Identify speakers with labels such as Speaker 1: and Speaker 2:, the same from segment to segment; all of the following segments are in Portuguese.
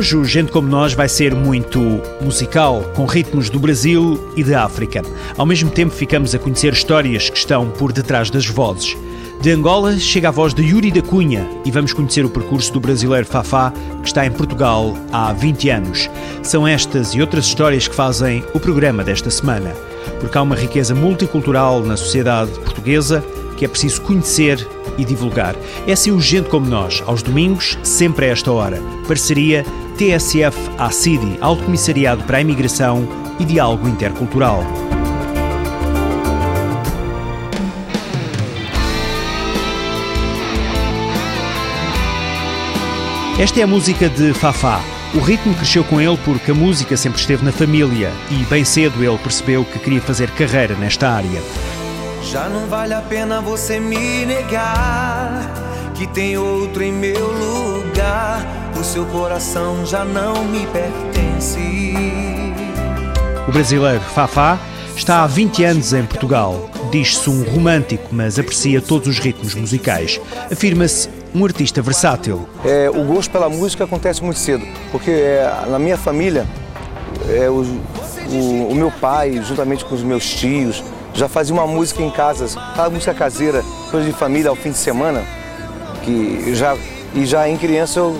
Speaker 1: Hoje o Gente Como Nós vai ser muito musical, com ritmos do Brasil e da África. Ao mesmo tempo ficamos a conhecer histórias que estão por detrás das vozes. De Angola chega a voz de Yuri da Cunha e vamos conhecer o percurso do brasileiro Fafá, que está em Portugal há 20 anos. São estas e outras histórias que fazem o programa desta semana, porque há uma riqueza multicultural na sociedade portuguesa que é preciso conhecer e divulgar. É assim Gente Como Nós, aos domingos, sempre a esta hora. Parceria TSF-ACIDI, Alto Comissariado para a Imigração e Diálogo Intercultural. Esta é a música de Fafá. O ritmo cresceu com ele porque a música sempre esteve na família e bem cedo ele percebeu que queria fazer carreira nesta área.
Speaker 2: Já não vale a pena você me negar que tem outro em meu lugar. O seu coração já não me pertence.
Speaker 1: O brasileiro Fafá está há 20 anos em Portugal. Diz-se um romântico, mas aprecia todos os ritmos musicais. Afirma-se um artista versátil.
Speaker 3: É, o gosto pela música acontece muito cedo, porque é, na minha família, é, o, o, o meu pai, juntamente com os meus tios, já fazia uma música em casa, aquela música caseira, coisa de família ao fim de semana, que já e já em criança eu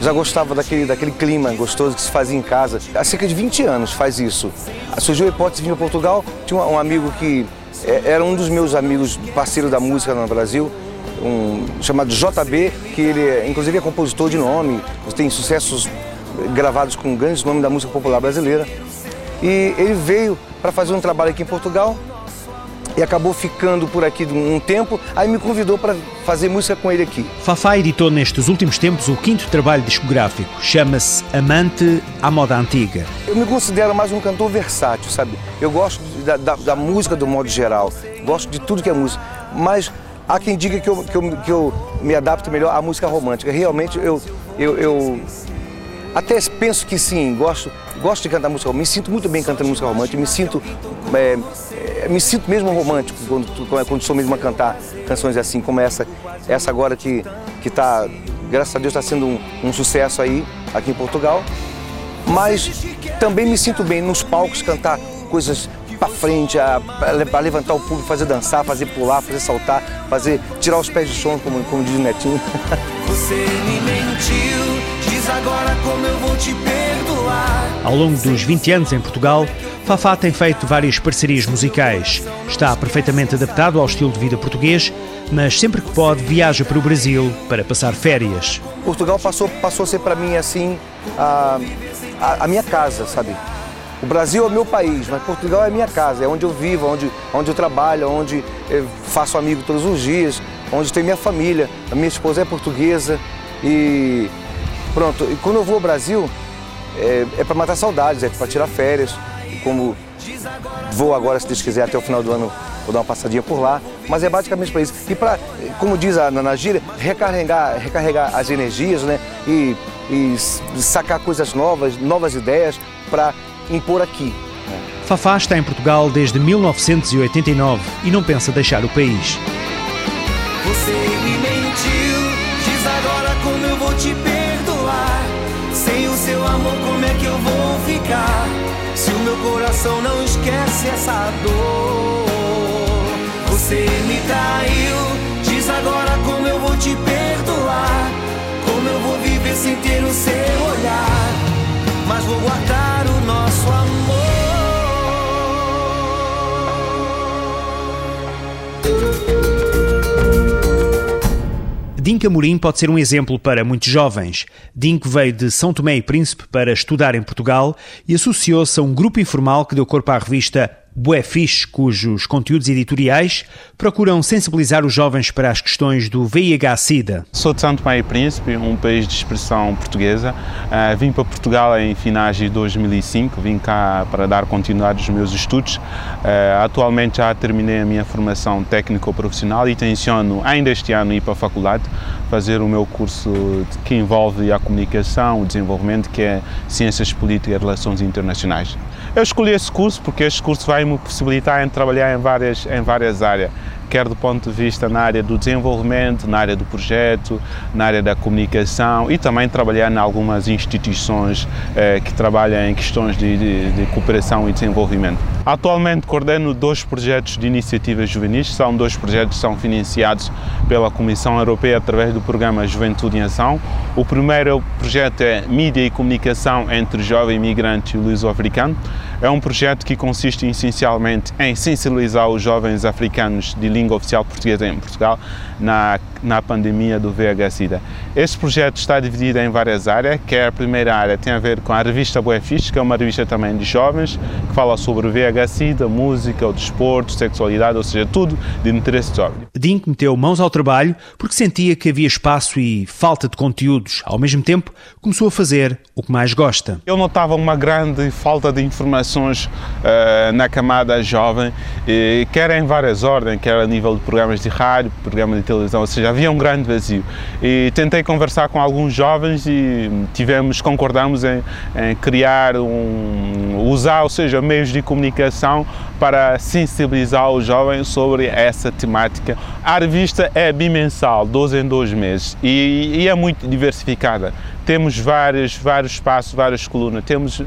Speaker 3: já gostava daquele, daquele clima gostoso que se fazia em casa. Há cerca de 20 anos faz isso. Surgiu a hipótese de vir a Portugal, tinha um, um amigo que é, era um dos meus amigos, parceiro da música no Brasil, um chamado JB, que ele inclusive é compositor de nome, tem sucessos gravados com grandes nomes da música popular brasileira. E ele veio para fazer um trabalho aqui em Portugal e acabou ficando por aqui um tempo, aí me convidou para fazer música com ele aqui.
Speaker 1: Fafá editou nestes últimos tempos o quinto trabalho discográfico, chama-se Amante à Moda Antiga.
Speaker 3: Eu me considero mais um cantor versátil, sabe? Eu gosto da, da, da música do modo geral, gosto de tudo que é música, mas há quem diga que eu, que eu, que eu me adapto melhor à música romântica. Realmente eu, eu, eu até penso que sim, gosto, gosto de cantar música romântica, me sinto muito bem cantando música romântica, me sinto, é, é me sinto mesmo romântico quando, quando sou mesmo a cantar canções assim, como essa, essa agora que está, graças a Deus, está sendo um, um sucesso aí, aqui em Portugal. Mas também me sinto bem nos palcos cantar coisas para frente, a, a, levantar o público, fazer dançar, fazer pular, fazer saltar, fazer tirar os pés do chão, como, como diz o Netinho.
Speaker 2: Você me mentiu Diz agora como eu vou te perdoar.
Speaker 1: Ao longo dos 20 anos em Portugal, Fafá tem feito várias parcerias musicais. Está perfeitamente adaptado ao estilo de vida português, mas sempre que pode viaja para o Brasil para passar férias.
Speaker 3: Portugal passou, passou a ser para mim assim a, a, a minha casa, sabe? O Brasil é o meu país, mas Portugal é minha casa, é onde eu vivo, onde, onde eu trabalho, onde eu faço amigo todos os dias, onde tem minha família. A minha esposa é portuguesa e Pronto, e quando eu vou ao Brasil, é, é para matar saudades, é para tirar férias. Como vou agora, se Deus quiser, até o final do ano, vou dar uma passadinha por lá. Mas é basicamente para isso. E para, como diz a Nana recarregar, recarregar as energias, né? E, e sacar coisas novas, novas ideias para impor aqui.
Speaker 1: Fafá está em Portugal desde 1989 e não pensa deixar o país.
Speaker 2: Você me mentiu, diz agora como eu vou te perder seu amor, como é que eu vou ficar? Se o meu coração não esquece essa dor. Você me traiu, diz agora como eu vou te perdoar. Como eu vou viver sem ter o seu olhar. Mas vou guardar o nosso amor.
Speaker 1: Dinka Amorim pode ser um exemplo para muitos jovens. Dinko veio de São Tomé e Príncipe para estudar em Portugal e associou-se a um grupo informal que deu corpo à revista Bué Fixe, cujos conteúdos editoriais procuram sensibilizar os jovens para as questões do VIH-Sida.
Speaker 4: Sou de Santo Maio Príncipe, um país de expressão portuguesa. Uh, vim para Portugal em finais de 2005, vim cá para dar continuidade aos meus estudos. Uh, atualmente já terminei a minha formação técnico-profissional e tenciono ainda este ano ir para a faculdade fazer o meu curso que envolve a comunicação, o desenvolvimento, que é Ciências Políticas e Relações Internacionais. Eu escolhi esse curso porque este curso vai me possibilitar em trabalhar em várias, em várias áreas quer do ponto de vista na área do desenvolvimento, na área do projeto, na área da comunicação e também trabalhar em algumas instituições eh, que trabalham em questões de, de, de, cooperação e desenvolvimento. Atualmente coordeno dois projetos de iniciativas juvenis, são dois projetos que são financiados pela Comissão Europeia através do programa Juventude em Ação. O primeiro projeto é Mídia e Comunicação entre Jovem Imigrante e Luso-Africano. É um projeto que consiste essencialmente em sensibilizar os jovens africanos de língua oficial portuguesa em Portugal na, na pandemia do VIH-Sida. Este projeto está dividido em várias áreas, que é a primeira área tem a ver com a revista Boefis, que é uma revista também de jovens, que fala sobre o VIH-Sida, música, o desporto, sexualidade, ou seja, tudo de interesse jovem.
Speaker 1: Dink meteu mãos ao trabalho porque sentia que havia espaço e falta de conteúdos. Ao mesmo tempo, começou a fazer o que mais gosta.
Speaker 4: Eu notava uma grande falta de informação uh, na camada jovem, e, quer em várias ordens, quer a nível de programas de rádio, programas de televisão, ou seja, havia um grande vazio. E tentei conversar com alguns jovens e tivemos, concordamos em, em criar um, usar, ou seja, meios de comunicação para sensibilizar os jovens sobre essa temática. A revista é bimensal, 12 em 2 meses, e, e é muito diversificada temos vários, vários espaços, várias colunas. Temos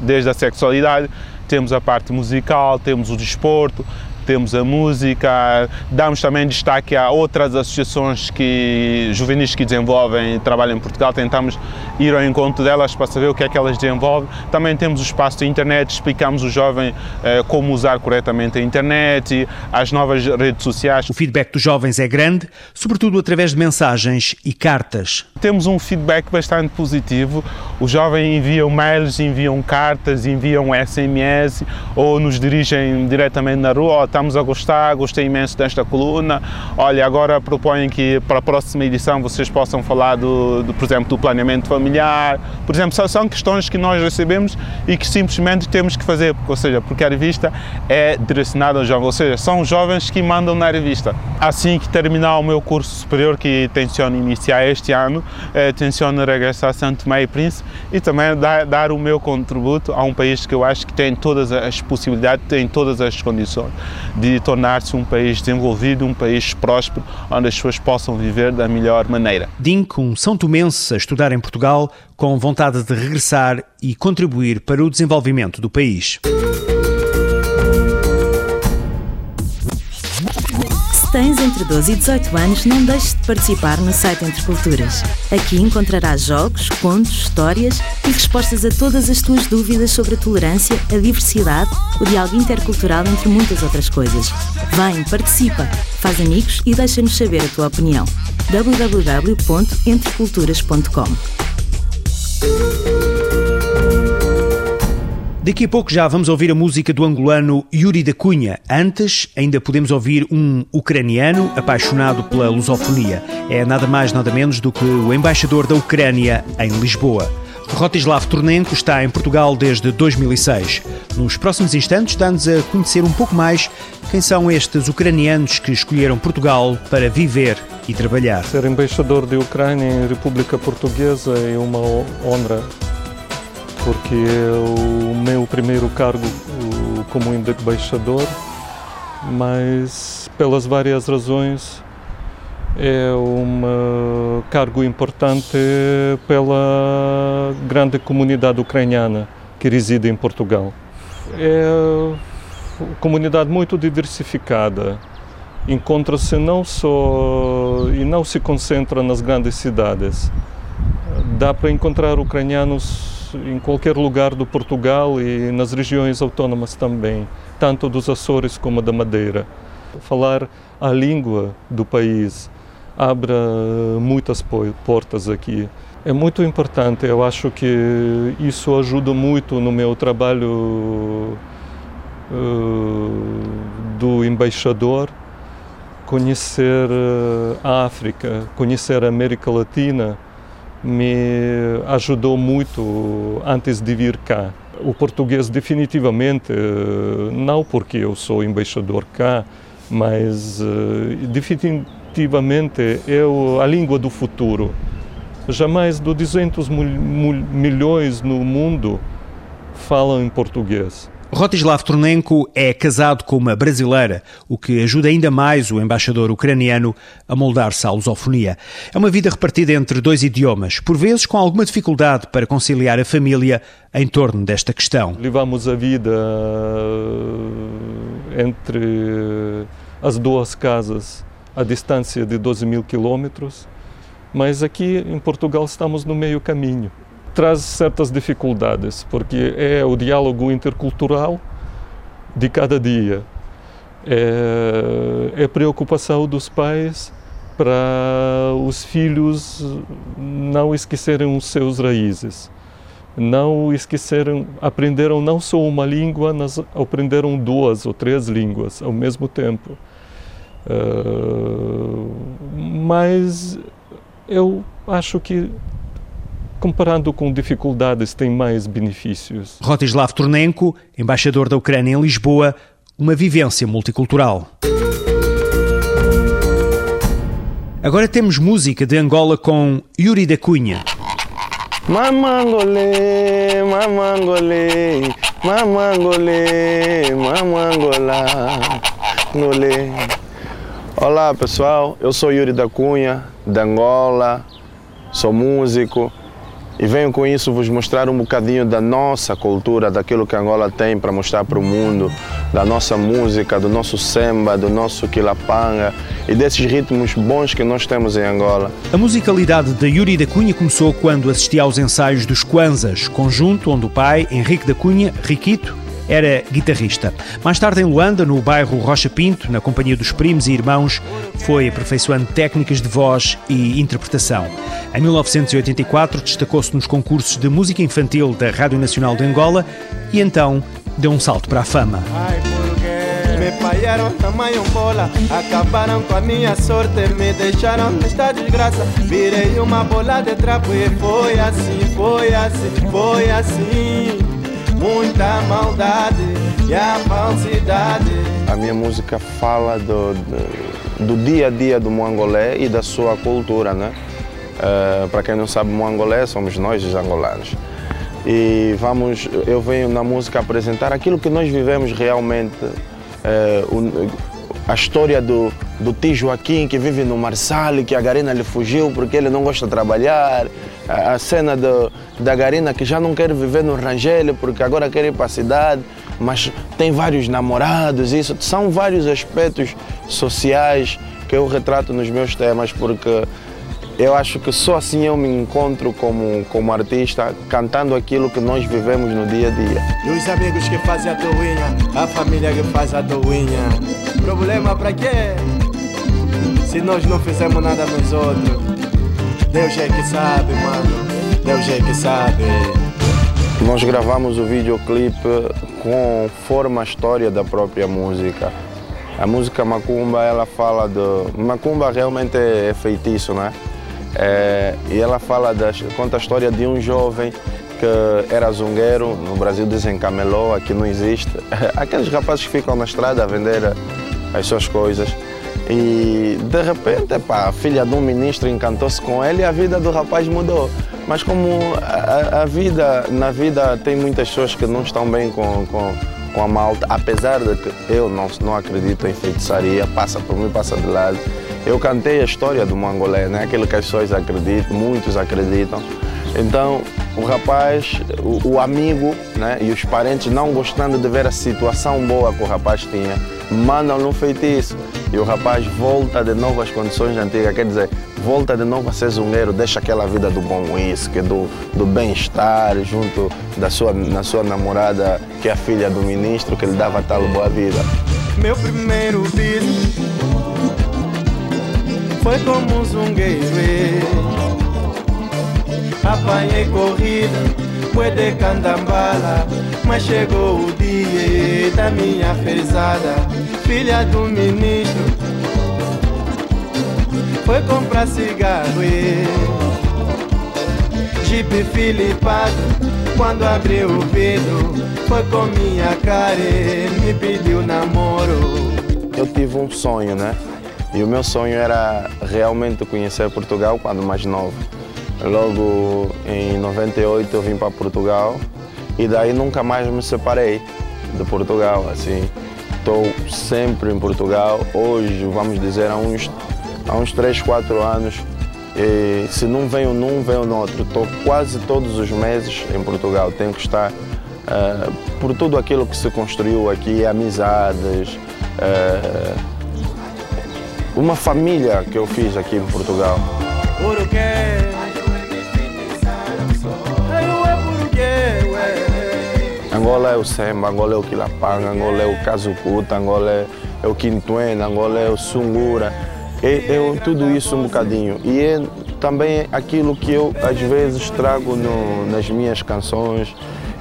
Speaker 4: desde a sexualidade, temos a parte musical, temos o desporto, temos a música, damos também destaque a outras associações que, juvenis que desenvolvem e trabalham em Portugal, tentamos ir ao encontro delas para saber o que é que elas desenvolvem. Também temos o espaço de internet, explicamos ao jovem eh, como usar corretamente a internet, as novas redes sociais.
Speaker 1: O feedback dos jovens é grande, sobretudo através de mensagens e cartas.
Speaker 4: Temos um feedback bastante positivo. Os jovens enviam mails, enviam cartas, enviam SMS ou nos dirigem diretamente na rua estamos a gostar, gostei imenso desta coluna. Olha, agora proponho que para a próxima edição vocês possam falar, do, do por exemplo, do planeamento familiar. Por exemplo, são, são questões que nós recebemos e que simplesmente temos que fazer, ou seja, porque a revista é direcionada aos jovens, ou seja, são os jovens que mandam na revista. Assim que terminar o meu curso superior, que tenciono iniciar este ano, eh, tenciono regressar a Santo Tomé e Príncipe e também dar, dar o meu contributo a um país que eu acho que tem todas as possibilidades, tem todas as condições de tornar-se um país desenvolvido, um país próspero, onde as pessoas possam viver da melhor maneira.
Speaker 1: Dink, um São Tomense a estudar em Portugal, com vontade de regressar e contribuir para o desenvolvimento do país.
Speaker 5: Tens entre 12 e 18 anos, não deixes de participar no site Entre Culturas. Aqui encontrarás jogos, contos, histórias e respostas a todas as tuas dúvidas sobre a tolerância, a diversidade, o diálogo intercultural, entre muitas outras coisas. Vem, participa, faz amigos e deixa-nos saber a tua opinião. www.entreculturas.com
Speaker 1: Daqui a pouco já vamos ouvir a música do angolano Yuri da Cunha. Antes, ainda podemos ouvir um ucraniano apaixonado pela lusofonia. É nada mais nada menos do que o embaixador da Ucrânia em Lisboa. Rotislav Turnenko está em Portugal desde 2006. Nos próximos instantes, dá-nos a conhecer um pouco mais quem são estes ucranianos que escolheram Portugal para viver e trabalhar.
Speaker 6: Ser embaixador da Ucrânia em República Portuguesa é uma honra porque é o meu primeiro cargo como embaixador, mas pelas várias razões é um cargo importante pela grande comunidade ucraniana que reside em Portugal. É uma comunidade muito diversificada. Encontra-se não só e não se concentra nas grandes cidades. Dá para encontrar ucranianos em qualquer lugar do Portugal e nas regiões autónomas também, tanto dos Açores como da Madeira. Falar a língua do país abre muitas portas aqui. É muito importante, eu acho que isso ajuda muito no meu trabalho do embaixador, conhecer a África, conhecer a América Latina, me ajudou muito antes de vir cá. O português definitivamente, não porque eu sou embaixador cá, mas definitivamente é a língua do futuro. Jamais dos 200 milhões no mundo falam em português.
Speaker 1: Rotislav Tronenko é casado com uma brasileira, o que ajuda ainda mais o embaixador ucraniano a moldar-se à lusofonia. É uma vida repartida entre dois idiomas, por vezes com alguma dificuldade para conciliar a família em torno desta questão.
Speaker 6: Levamos a vida eh, entre as duas casas a distância de 12 mil quilômetros, mas aqui em Portugal estamos no meio caminho traz certas dificuldades, porque é o diálogo intercultural de cada dia. É, é preocupação dos pais para os filhos não esquecerem os seus raízes. Não esqueceram, aprenderam não só uma língua, mas aprenderam duas ou três línguas ao mesmo tempo. Uh, mas eu acho que comparando com dificuldades, tem mais benefícios.
Speaker 1: Rotislav Turnenko, embaixador da Ucrânia em Lisboa, uma vivência multicultural. Agora temos música de Angola com Yuri da Cunha.
Speaker 7: Mamangolê, mamangolê, mamangolê, mamangolá, ngolê. Olá pessoal, eu sou Yuri da Cunha, de Angola, sou músico, e venho com isso vos mostrar um bocadinho da nossa cultura, daquilo que Angola tem para mostrar para o mundo, da nossa música, do nosso samba, do nosso quilapanga e desses ritmos bons que nós temos em Angola.
Speaker 1: A musicalidade de Yuri da Cunha começou quando assistia aos ensaios dos Kwanzas, conjunto onde o pai, Henrique da Cunha, Riquito, era guitarrista. Mais tarde, em Luanda, no bairro Rocha Pinto, na companhia dos primos e irmãos, foi aperfeiçoando técnicas de voz e interpretação. Em 1984, destacou-se nos concursos de música infantil da Rádio Nacional de Angola e então deu um salto para a fama.
Speaker 8: Me falharam tamanho bola, acabaram com a minha sorte, me deixaram nesta desgraça. Virei uma bola de trapo e foi assim, foi assim, foi assim muita maldade e a falsidade.
Speaker 7: A minha música fala do, do, do dia a dia do Moangolé e da sua cultura, né? Uh, Para quem não sabe, Moangolé somos nós os angolanos. E vamos, eu venho na música apresentar aquilo que nós vivemos realmente, uh, a história do, do tio Joaquim que vive no Marçal, que a Garina lhe fugiu porque ele não gosta de trabalhar, a cena do, da Garina que já não quer viver no Rangel porque agora quer ir para a cidade, mas tem vários namorados, isso são vários aspectos sociais que eu retrato nos meus temas porque eu acho que só assim eu me encontro como, como artista, cantando aquilo que nós vivemos no dia a dia.
Speaker 8: E os amigos que fazem a toinha, a família que faz a toinha. Problema pra quê? Se nós não fizemos nada nos outros. Deus é que sabe, mano. Deus é que sabe.
Speaker 7: Nós gravamos o videoclipe conforme a história da própria música. A música Macumba, ela fala do... Macumba realmente é feitiço, né? É, e ela fala das, conta a história de um jovem que era zungueiro, no Brasil dizem camelô, aqui não existe. Aqueles rapazes que ficam na estrada a vender as suas coisas. E de repente, epá, a filha de um ministro encantou-se com ele e a vida do rapaz mudou. Mas como a, a, vida, na vida tem muitas pessoas que não estão bem com, com, com a malta, apesar de que eu não, não acredito em feitiçaria, passa por mim, passa de lado. Eu cantei a história do Mangolé, né? aquilo que as pessoas acreditam, muitos acreditam. Então, o rapaz, o, o, amigo né? e os parentes, não gostando de ver a situação boa que o rapaz tinha, mandam-lhe um feitiço. E o rapaz volta de novo às condições antigas, quer dizer, volta de novo a ser zungueiro, deixa aquela vida do bom whisky, do, do bem-estar, junto da sua, na sua namorada, que é a filha do ministro, que lhe dava tal boa vida.
Speaker 8: Meu primeiro vídeo foi como um zungueiro. Apanhei corrida boi de candambala. Mas chegou o dia da minha fezada, filha do ministro. Foi comprar cigarro e Jeep filipado. Quando abriu o vidro, foi com minha cara e me pediu namoro.
Speaker 7: Eu tive um sonho, né? E o meu sonho era realmente conhecer Portugal quando mais novo. Logo em 98 eu vim para Portugal e daí nunca mais me separei de Portugal. Assim, estou sempre em Portugal. Hoje, vamos dizer, há uns, há uns 3, 4 anos. E se não venho num, venho no outro. Estou quase todos os meses em Portugal. Tenho que estar uh, por tudo aquilo que se construiu aqui, amizades, uh, uma família que eu fiz aqui em Portugal. Angola é o Semba, Angola é o Quilapanga, Angola é o Kazukuta, Angola é, é o Quintuena, Angola é o Sungura. É, tudo isso um bocadinho. E é também aquilo que eu às vezes trago no, nas minhas canções,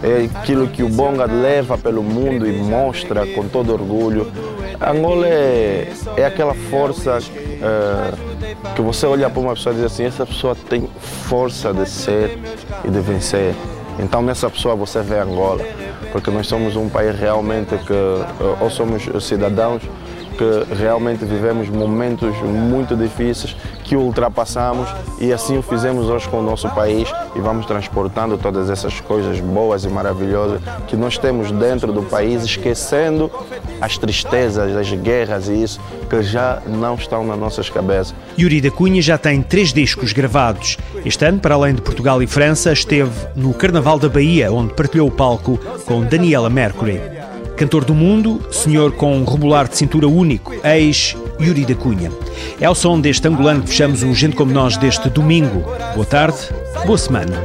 Speaker 7: é aquilo que o Bonga leva pelo mundo e mostra com todo orgulho. Angola é, é aquela força é, que você olha para uma pessoa e diz assim, essa pessoa tem força de ser e de vencer. Então nessa pessoa você vê Angola, porque nós somos um país realmente que, eh, ou somos cidadãos que realmente vivemos momentos muito difíceis que ultrapassamos e assim o fizemos hoje com o nosso país e vamos transportando todas essas coisas boas e maravilhosas que nós temos dentro do país, esquecendo as tristezas, as guerras e isso que já não estão nas nossas cabeças.
Speaker 1: Yuri da Cunha já tem três discos gravados. Este ano, para além de Portugal e França, esteve no Carnaval da Bahia, onde partilhou o palco com Daniela Mercury. Cantor do mundo, senhor com um rebolar de cintura único, ex Yuri da Cunha. É ao som deste angolano que fechamos o Gente Como Nós deste domingo. Boa tarde, boa semana.